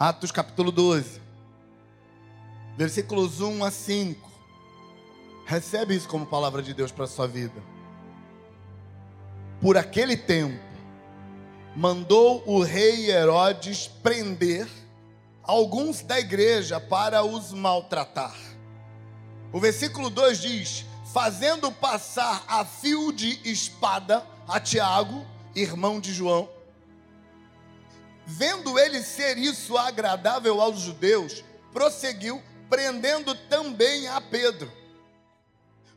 Atos capítulo 12, versículos 1 a 5. Recebe isso como palavra de Deus para a sua vida. Por aquele tempo, mandou o rei Herodes prender alguns da igreja para os maltratar. O versículo 2 diz: fazendo passar a fio de espada a Tiago, irmão de João. Vendo ele ser isso agradável aos judeus, prosseguiu, prendendo também a Pedro.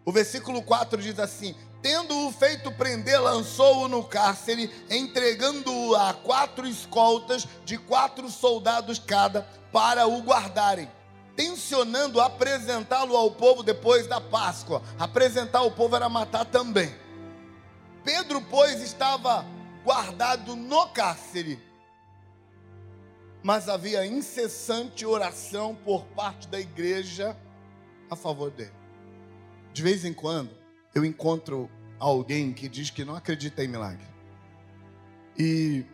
O versículo 4 diz assim: Tendo-o feito prender, lançou-o no cárcere, entregando-o a quatro escoltas de quatro soldados cada, para o guardarem tensionando apresentá-lo ao povo depois da Páscoa. Apresentar o povo era matar também. Pedro, pois, estava guardado no cárcere, mas havia incessante oração por parte da igreja a favor dele. De vez em quando, eu encontro alguém que diz que não acredita em milagre. E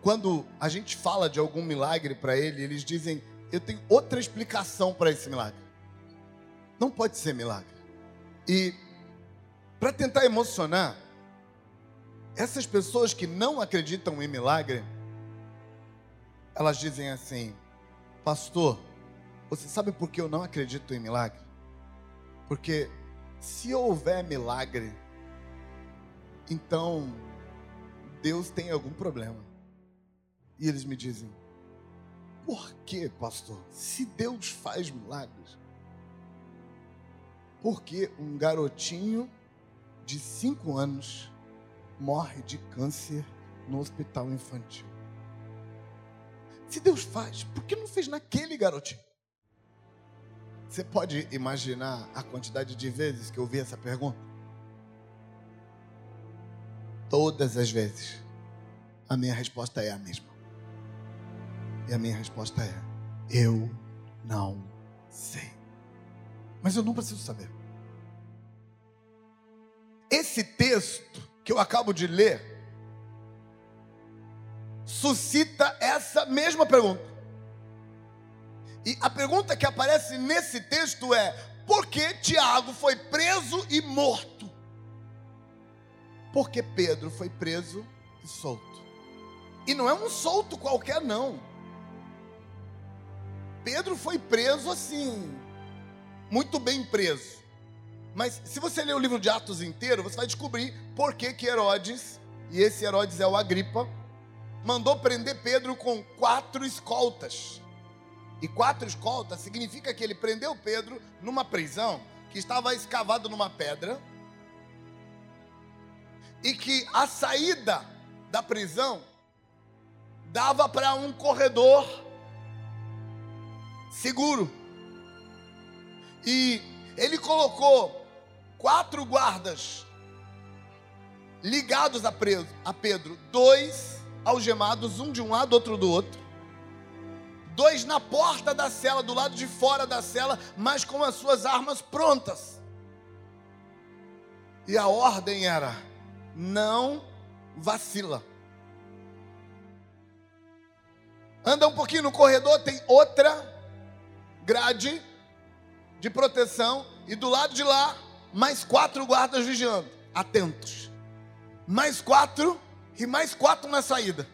quando a gente fala de algum milagre para ele, eles dizem: eu tenho outra explicação para esse milagre. Não pode ser milagre. E para tentar emocionar essas pessoas que não acreditam em milagre, elas dizem assim: Pastor, você sabe por que eu não acredito em milagre? Porque se houver milagre, então Deus tem algum problema. E eles me dizem: por que, pastor? Se Deus faz milagres, por que um garotinho de cinco anos morre de câncer no hospital infantil? Se Deus faz, por que não fez naquele garotinho? Você pode imaginar a quantidade de vezes que eu ouvi essa pergunta? Todas as vezes, a minha resposta é a mesma. E a minha resposta é: eu não sei. Mas eu não preciso saber. Esse texto que eu acabo de ler suscita essa mesma pergunta. E a pergunta que aparece nesse texto é: por que Tiago foi preso e morto? Porque Pedro foi preso e solto. E não é um solto qualquer, não. Pedro foi preso assim, muito bem preso. Mas se você ler o livro de Atos inteiro, você vai descobrir por que, que Herodes, e esse Herodes é o Agripa, mandou prender Pedro com quatro escoltas. E quatro escoltas significa que ele prendeu Pedro numa prisão que estava escavado numa pedra e que a saída da prisão dava para um corredor seguro. E ele colocou quatro guardas ligados a, preso, a Pedro, dois algemados, um de um lado, outro do outro. Dois na porta da cela, do lado de fora da cela, mas com as suas armas prontas. E a ordem era: não vacila. Anda um pouquinho no corredor, tem outra grade de proteção e do lado de lá, mais quatro guardas vigiando, atentos. Mais quatro e mais quatro na saída.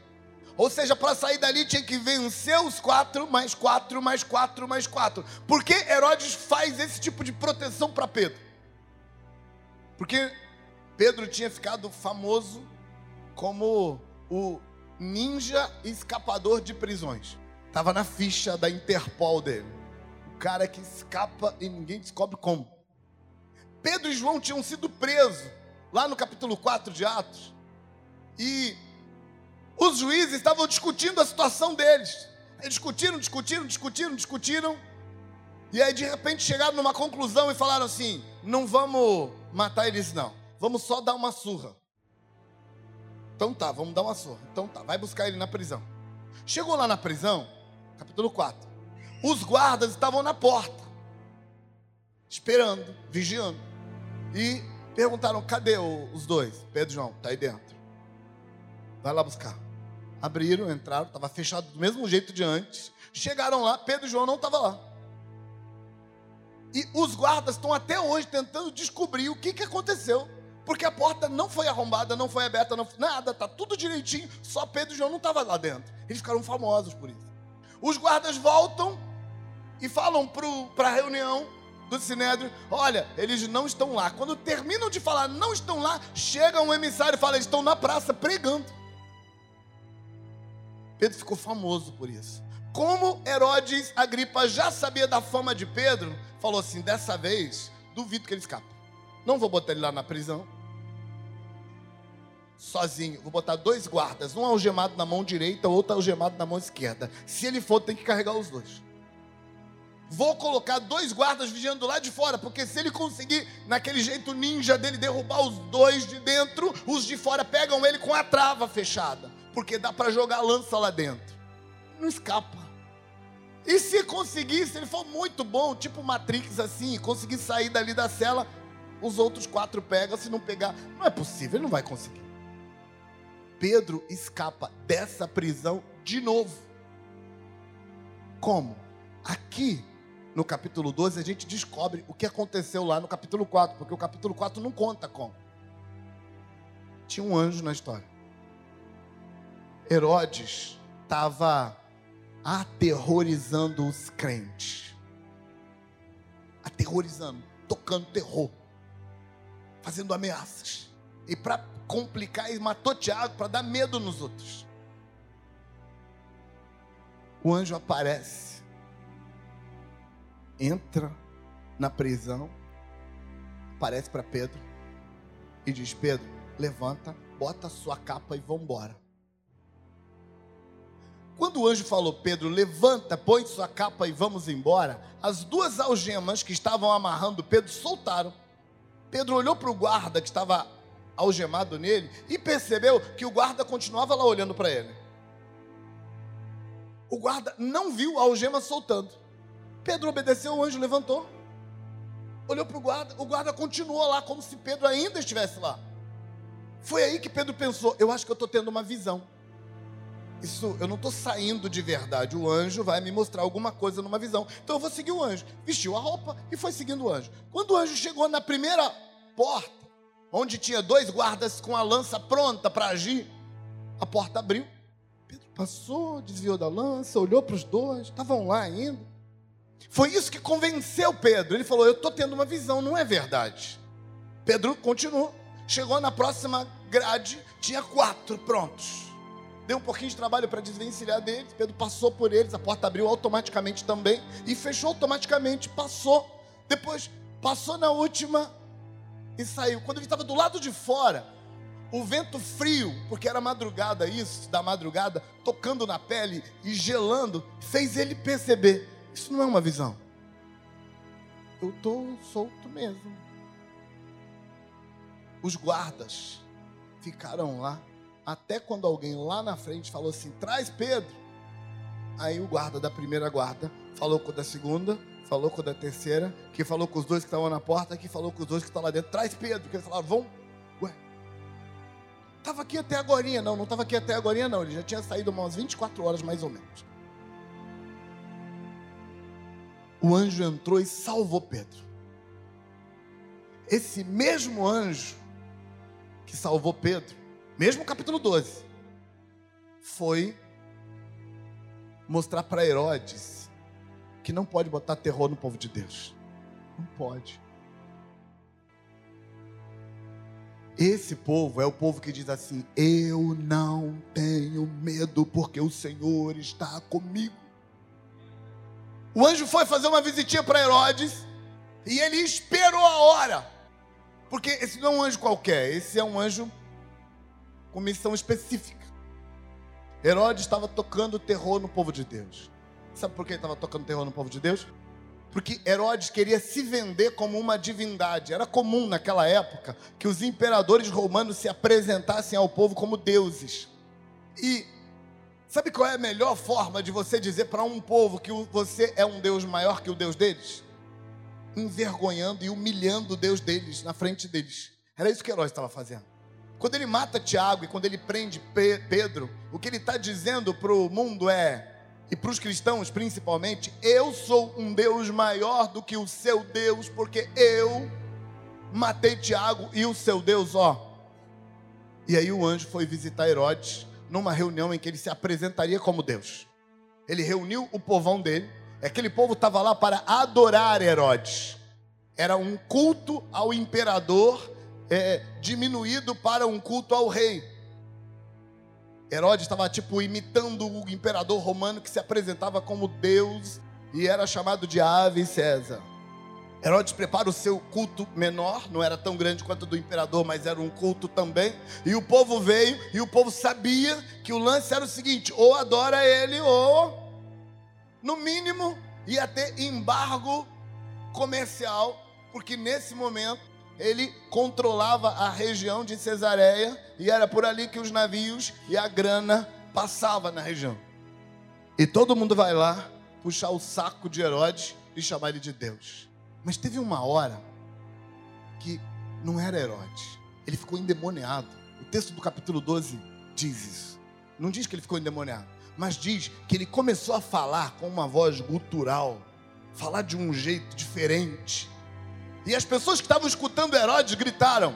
Ou seja, para sair dali tinha que vencer os quatro, mais quatro, mais quatro, mais quatro. Por que Herodes faz esse tipo de proteção para Pedro? Porque Pedro tinha ficado famoso como o ninja escapador de prisões. Estava na ficha da Interpol dele cara que escapa e ninguém descobre como. Pedro e João tinham sido presos lá no capítulo 4 de Atos. E os juízes estavam discutindo a situação deles. Eles discutiram, discutiram, discutiram, discutiram. E aí de repente chegaram numa conclusão e falaram assim: não vamos matar eles, não. Vamos só dar uma surra. Então tá, vamos dar uma surra. Então tá, vai buscar ele na prisão. Chegou lá na prisão, capítulo 4 os guardas estavam na porta, esperando, vigiando. E perguntaram: cadê os dois? Pedro e João, está aí dentro. Vai lá buscar. Abriram, entraram, estava fechado do mesmo jeito de antes. Chegaram lá, Pedro e João não estavam lá. E os guardas estão até hoje tentando descobrir o que, que aconteceu. Porque a porta não foi arrombada, não foi aberta, não, nada, tá tudo direitinho, só Pedro e João não estavam lá dentro. Eles ficaram famosos por isso. Os guardas voltam e falam para a reunião do Sinédrio: olha, eles não estão lá. Quando terminam de falar, não estão lá, chega um emissário e fala: eles estão na praça pregando. Pedro ficou famoso por isso. Como Herodes Agripa já sabia da fama de Pedro, falou assim: dessa vez, duvido que ele escapa. Não vou botar ele lá na prisão. Sozinho, vou botar dois guardas, um algemado na mão direita, outro algemado na mão esquerda. Se ele for, tem que carregar os dois. Vou colocar dois guardas vigiando lá de fora, porque se ele conseguir, naquele jeito ninja dele, derrubar os dois de dentro, os de fora pegam ele com a trava fechada, porque dá para jogar lança lá dentro. Não escapa. E se conseguir, se ele for muito bom, tipo Matrix assim, conseguir sair dali da cela, os outros quatro pegam, se não pegar, não é possível, ele não vai conseguir. Pedro escapa dessa prisão de novo. Como? Aqui no capítulo 12, a gente descobre o que aconteceu lá no capítulo 4, porque o capítulo 4 não conta como. Tinha um anjo na história. Herodes estava aterrorizando os crentes. Aterrorizando, tocando terror, fazendo ameaças. E para complicar, ele matou Tiago para dar medo nos outros. O anjo aparece entra na prisão, aparece para Pedro e diz: Pedro, levanta, bota a sua capa e vamos embora. Quando o anjo falou, Pedro, levanta, põe sua capa e vamos embora, as duas algemas que estavam amarrando Pedro soltaram. Pedro olhou para o guarda que estava algemado nele e percebeu que o guarda continuava lá olhando para ele. O guarda não viu a algema soltando. Pedro obedeceu, o anjo levantou. Olhou para o guarda, o guarda continuou lá, como se Pedro ainda estivesse lá. Foi aí que Pedro pensou: eu acho que eu estou tendo uma visão. Isso, eu não estou saindo de verdade. O anjo vai me mostrar alguma coisa numa visão. Então eu vou seguir o anjo. Vestiu a roupa e foi seguindo o anjo. Quando o anjo chegou na primeira porta, onde tinha dois guardas com a lança pronta para agir, a porta abriu. Pedro passou, desviou da lança, olhou para os dois, estavam lá ainda. Foi isso que convenceu Pedro. Ele falou: Eu estou tendo uma visão, não é verdade. Pedro continuou. Chegou na próxima grade, tinha quatro prontos. Deu um pouquinho de trabalho para desvencilhar deles. Pedro passou por eles, a porta abriu automaticamente também e fechou automaticamente. Passou. Depois passou na última e saiu. Quando ele estava do lado de fora, o vento frio, porque era madrugada isso, da madrugada, tocando na pele e gelando, fez ele perceber isso não é uma visão. Eu estou solto mesmo. Os guardas ficaram lá até quando alguém lá na frente falou assim: traz Pedro. Aí o guarda da primeira guarda falou com o da segunda, falou com o da terceira, que falou com os dois que estavam na porta, que falou com os dois que estão lá dentro. Traz Pedro. Que eles falaram: vão. Ué, estava aqui até agora. Não, não estava aqui até agora, não. Ele já tinha saído umas 24 horas mais ou menos. o anjo entrou e salvou Pedro. Esse mesmo anjo que salvou Pedro, mesmo capítulo 12, foi mostrar para Herodes que não pode botar terror no povo de Deus. Não pode. Esse povo é o povo que diz assim: Eu não tenho medo, porque o Senhor está comigo. O anjo foi fazer uma visitinha para Herodes e ele esperou a hora. Porque esse não é um anjo qualquer, esse é um anjo com missão específica. Herodes estava tocando terror no povo de Deus. Sabe por que ele estava tocando terror no povo de Deus? Porque Herodes queria se vender como uma divindade. Era comum naquela época que os imperadores romanos se apresentassem ao povo como deuses. E Sabe qual é a melhor forma de você dizer para um povo que você é um Deus maior que o Deus deles? Envergonhando e humilhando o Deus deles na frente deles. Era isso que Herói estava fazendo. Quando ele mata Tiago e quando ele prende Pedro, o que ele está dizendo para o mundo é, e para os cristãos principalmente, eu sou um Deus maior do que o seu Deus, porque eu matei Tiago e o seu Deus, ó. E aí o anjo foi visitar Herodes numa reunião em que ele se apresentaria como Deus. Ele reuniu o povão dele, aquele povo estava lá para adorar Herodes. Era um culto ao imperador é, diminuído para um culto ao rei. Herodes estava tipo imitando o imperador romano que se apresentava como Deus e era chamado de Ave César. Herodes prepara o seu culto menor, não era tão grande quanto o do imperador, mas era um culto também. E o povo veio, e o povo sabia que o lance era o seguinte: ou adora ele, ou, no mínimo, ia ter embargo comercial, porque nesse momento ele controlava a região de Cesareia, e era por ali que os navios e a grana passavam na região. E todo mundo vai lá puxar o saco de Herodes e chamar ele de Deus. Mas teve uma hora que não era Herodes. Ele ficou endemoniado. O texto do capítulo 12 diz isso. Não diz que ele ficou endemoniado, mas diz que ele começou a falar com uma voz gutural, falar de um jeito diferente. E as pessoas que estavam escutando Herodes gritaram: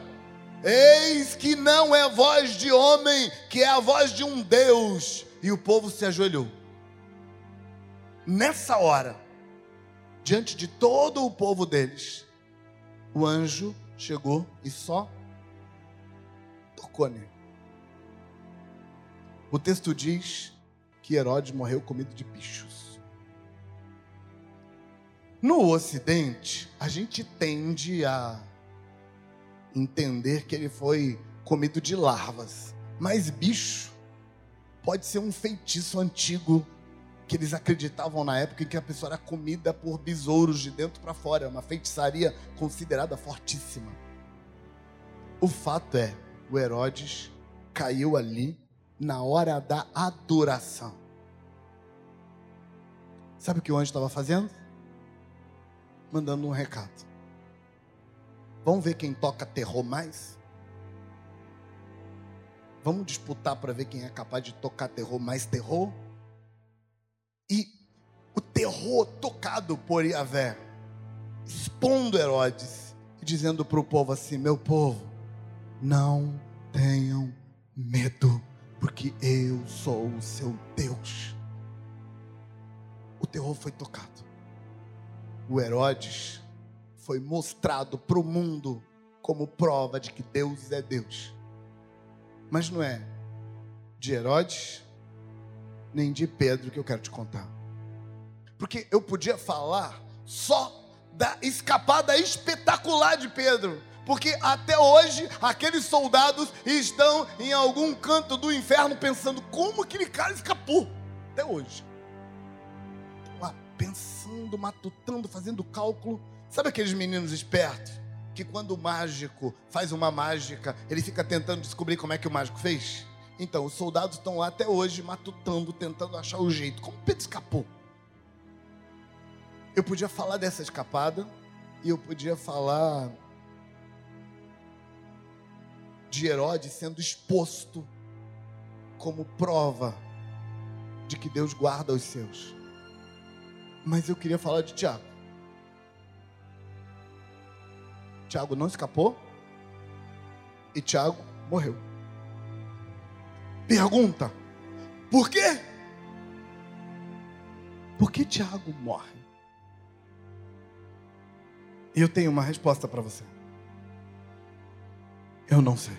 Eis que não é voz de homem, que é a voz de um Deus. E o povo se ajoelhou. Nessa hora, diante de todo o povo deles, o anjo chegou e só tocou nele. O texto diz que Herodes morreu comido de bichos. No Ocidente, a gente tende a entender que ele foi comido de larvas, mas bicho pode ser um feitiço antigo que eles acreditavam na época em que a pessoa era comida por besouros de dentro para fora, uma feitiçaria considerada fortíssima. O fato é, o Herodes caiu ali na hora da adoração. Sabe o que o anjo estava fazendo? Mandando um recado. Vamos ver quem toca terror mais? Vamos disputar para ver quem é capaz de tocar terror mais terror? E o terror tocado por Yahvé, expondo Herodes e dizendo para o povo assim: Meu povo, não tenham medo, porque eu sou o seu Deus. O terror foi tocado. O Herodes foi mostrado para o mundo como prova de que Deus é Deus. Mas não é de Herodes, nem de Pedro que eu quero te contar. Porque eu podia falar só da escapada espetacular de Pedro. Porque até hoje aqueles soldados estão em algum canto do inferno pensando como aquele cara escapou. Até hoje. Pensando, matutando, fazendo cálculo. Sabe aqueles meninos espertos? Que quando o mágico faz uma mágica, ele fica tentando descobrir como é que o mágico fez? Então, os soldados estão lá até hoje matutando, tentando achar o jeito. Como Pedro escapou? Eu podia falar dessa escapada e eu podia falar de Herodes sendo exposto como prova de que Deus guarda os seus. Mas eu queria falar de Tiago. Tiago não escapou e Tiago morreu. Pergunta: por quê? Por que Tiago morre? E eu tenho uma resposta para você. Eu não sei.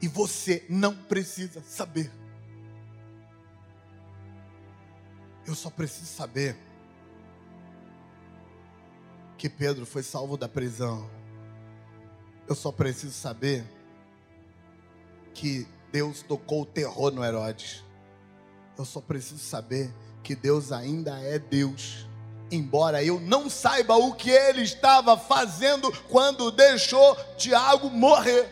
E você não precisa saber. Eu só preciso saber que Pedro foi salvo da prisão. Eu só preciso saber que Deus tocou o terror no Herodes. Eu só preciso saber que Deus ainda é Deus. Embora eu não saiba o que ele estava fazendo quando deixou Tiago morrer.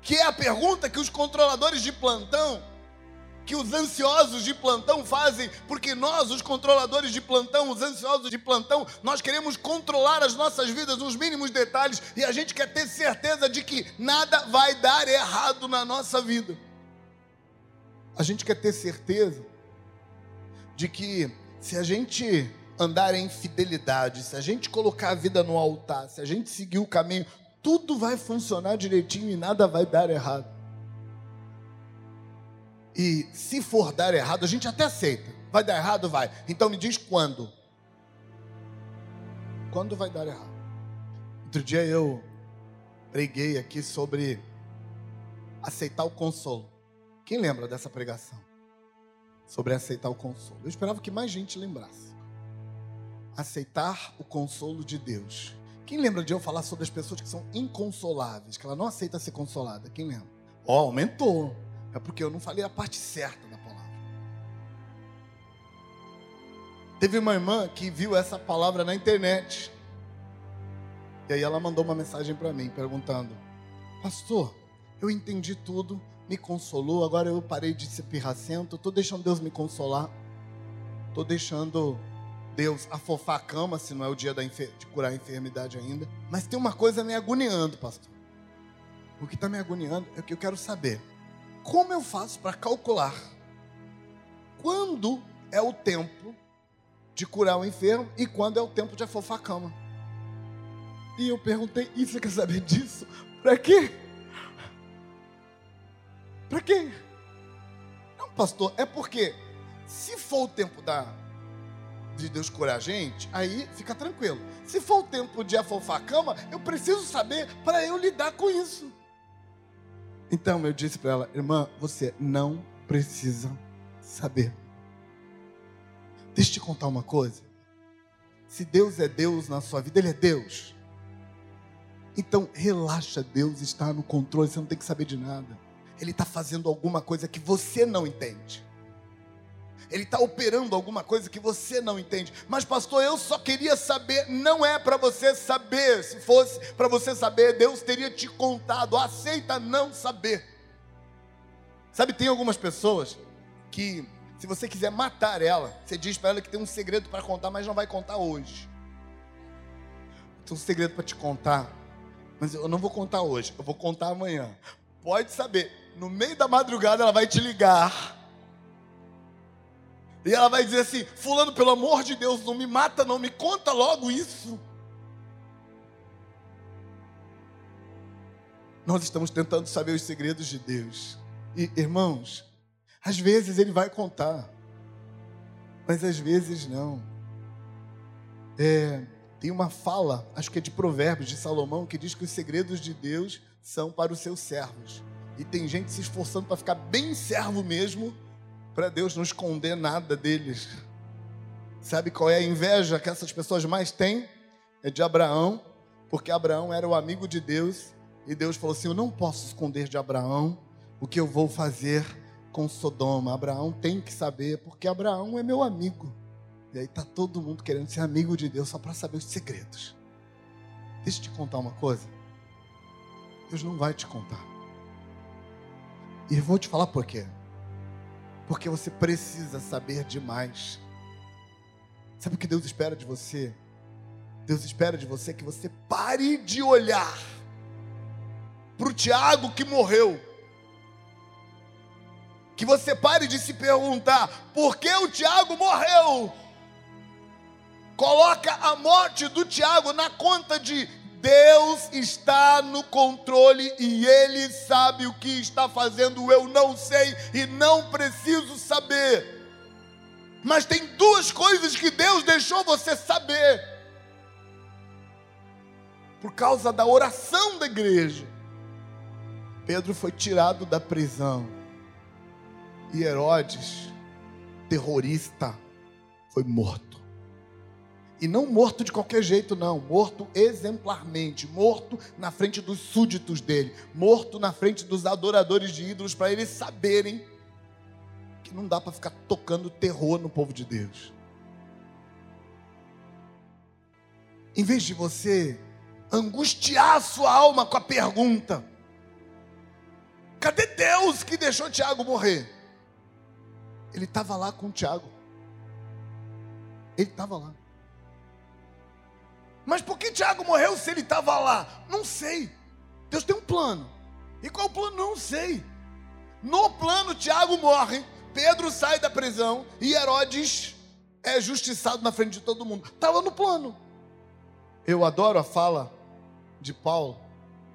Que é a pergunta que os controladores de plantão que os ansiosos de plantão fazem, porque nós, os controladores de plantão, os ansiosos de plantão, nós queremos controlar as nossas vidas nos mínimos detalhes e a gente quer ter certeza de que nada vai dar errado na nossa vida. A gente quer ter certeza de que se a gente andar em fidelidade, se a gente colocar a vida no altar, se a gente seguir o caminho, tudo vai funcionar direitinho e nada vai dar errado. E se for dar errado, a gente até aceita. Vai dar errado? Vai. Então me diz quando. Quando vai dar errado? Outro dia eu preguei aqui sobre aceitar o consolo. Quem lembra dessa pregação? Sobre aceitar o consolo. Eu esperava que mais gente lembrasse. Aceitar o consolo de Deus. Quem lembra de eu falar sobre as pessoas que são inconsoláveis, que ela não aceita ser consolada? Quem lembra? Ó, oh, aumentou. É porque eu não falei a parte certa da palavra. Teve uma irmã que viu essa palavra na internet. E aí ela mandou uma mensagem para mim perguntando: Pastor, eu entendi tudo, me consolou, agora eu parei de ser pirracento, estou deixando Deus me consolar, estou deixando Deus afofar a cama, se não é o dia de curar a enfermidade ainda. Mas tem uma coisa me agoniando, pastor. O que está me agoniando é o que eu quero saber como eu faço para calcular quando é o tempo de curar o enfermo e quando é o tempo de afofar a cama? E eu perguntei, e você quer saber disso? Para quê? Para quê? Não, pastor, é porque se for o tempo da, de Deus curar a gente, aí fica tranquilo. Se for o tempo de afofar a cama, eu preciso saber para eu lidar com isso. Então eu disse para ela, irmã, você não precisa saber. Deixa eu te contar uma coisa. Se Deus é Deus na sua vida, Ele é Deus. Então relaxa, Deus está no controle, você não tem que saber de nada. Ele está fazendo alguma coisa que você não entende. Ele está operando alguma coisa que você não entende. Mas, pastor, eu só queria saber. Não é para você saber. Se fosse para você saber, Deus teria te contado. Aceita não saber. Sabe, tem algumas pessoas que, se você quiser matar ela, você diz para ela que tem um segredo para contar, mas não vai contar hoje. Tem um segredo para te contar, mas eu não vou contar hoje, eu vou contar amanhã. Pode saber, no meio da madrugada ela vai te ligar e ela vai dizer assim: Fulano, pelo amor de Deus, não me mata, não me conta logo isso. Nós estamos tentando saber os segredos de Deus. E, irmãos, às vezes Ele vai contar, mas às vezes não. É, tem uma fala, acho que é de Provérbios de Salomão, que diz que os segredos de Deus são para os seus servos. E tem gente se esforçando para ficar bem servo mesmo, para Deus não esconder nada deles. Sabe qual é a inveja que essas pessoas mais têm? É de Abraão, porque Abraão era o amigo de Deus e Deus falou assim: Eu não posso esconder de Abraão o que eu vou fazer com Sodoma. Abraão tem que saber, porque Abraão é meu amigo. E aí tá todo mundo querendo ser amigo de Deus só para saber os segredos. Deixa eu te contar uma coisa. Deus não vai te contar. E eu vou te falar por quê. Porque você precisa saber demais. Sabe o que Deus espera de você? Deus espera de você que você pare de olhar para o Tiago que morreu. Que você pare de se perguntar por que o Tiago morreu. Coloca a morte do Tiago na conta de Deus está no controle e Ele sabe o que está fazendo. Eu não sei e não preciso saber. Mas tem duas coisas que Deus deixou você saber. Por causa da oração da igreja, Pedro foi tirado da prisão. E Herodes, terrorista, foi morto. E não morto de qualquer jeito, não. Morto exemplarmente. Morto na frente dos súditos dele. Morto na frente dos adoradores de ídolos, para eles saberem que não dá para ficar tocando terror no povo de Deus. Em vez de você angustiar a sua alma com a pergunta: cadê Deus que deixou Tiago morrer? Ele estava lá com Tiago. Ele estava lá. Mas por que Tiago morreu se ele estava lá? Não sei. Deus tem um plano. E qual o plano? Não sei. No plano, Tiago morre, Pedro sai da prisão e Herodes é justiçado na frente de todo mundo. Estava no plano. Eu adoro a fala de Paulo,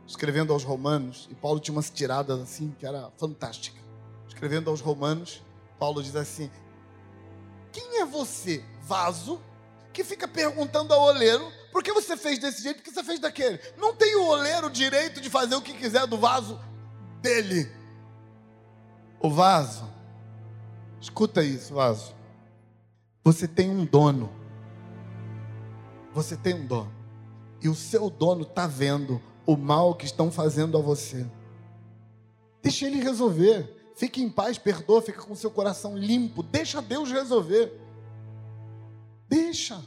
escrevendo aos Romanos, e Paulo tinha umas tiradas assim que era fantástica. Escrevendo aos Romanos, Paulo diz assim: Quem é você, vaso, que fica perguntando ao oleiro por que você fez desse jeito, por que você fez daquele? Não tem o oleiro direito de fazer o que quiser do vaso dele. O vaso, escuta isso, vaso. Você tem um dono. Você tem um dono. E o seu dono está vendo o mal que estão fazendo a você. Deixa ele resolver. Fique em paz, perdoa, fica com seu coração limpo. Deixa Deus resolver. Deixa.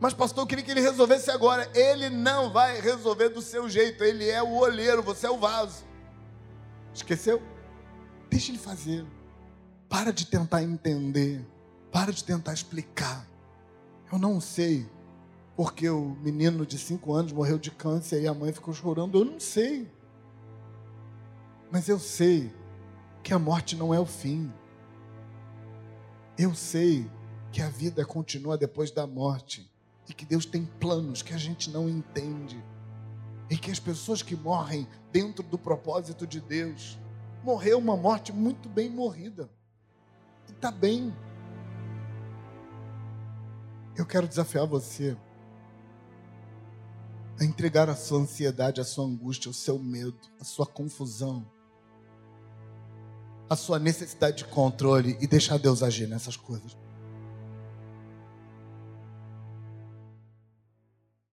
Mas, pastor, eu queria que ele resolvesse agora. Ele não vai resolver do seu jeito. Ele é o olheiro, você é o vaso. Esqueceu? Deixa ele fazer. Para de tentar entender. Para de tentar explicar. Eu não sei porque o menino de cinco anos morreu de câncer e a mãe ficou chorando. Eu não sei. Mas eu sei que a morte não é o fim. Eu sei que a vida continua depois da morte e que Deus tem planos que a gente não entende. E que as pessoas que morrem dentro do propósito de Deus morreu uma morte muito bem morrida. E está bem. Eu quero desafiar você a entregar a sua ansiedade, a sua angústia, o seu medo, a sua confusão, a sua necessidade de controle e deixar Deus agir nessas coisas.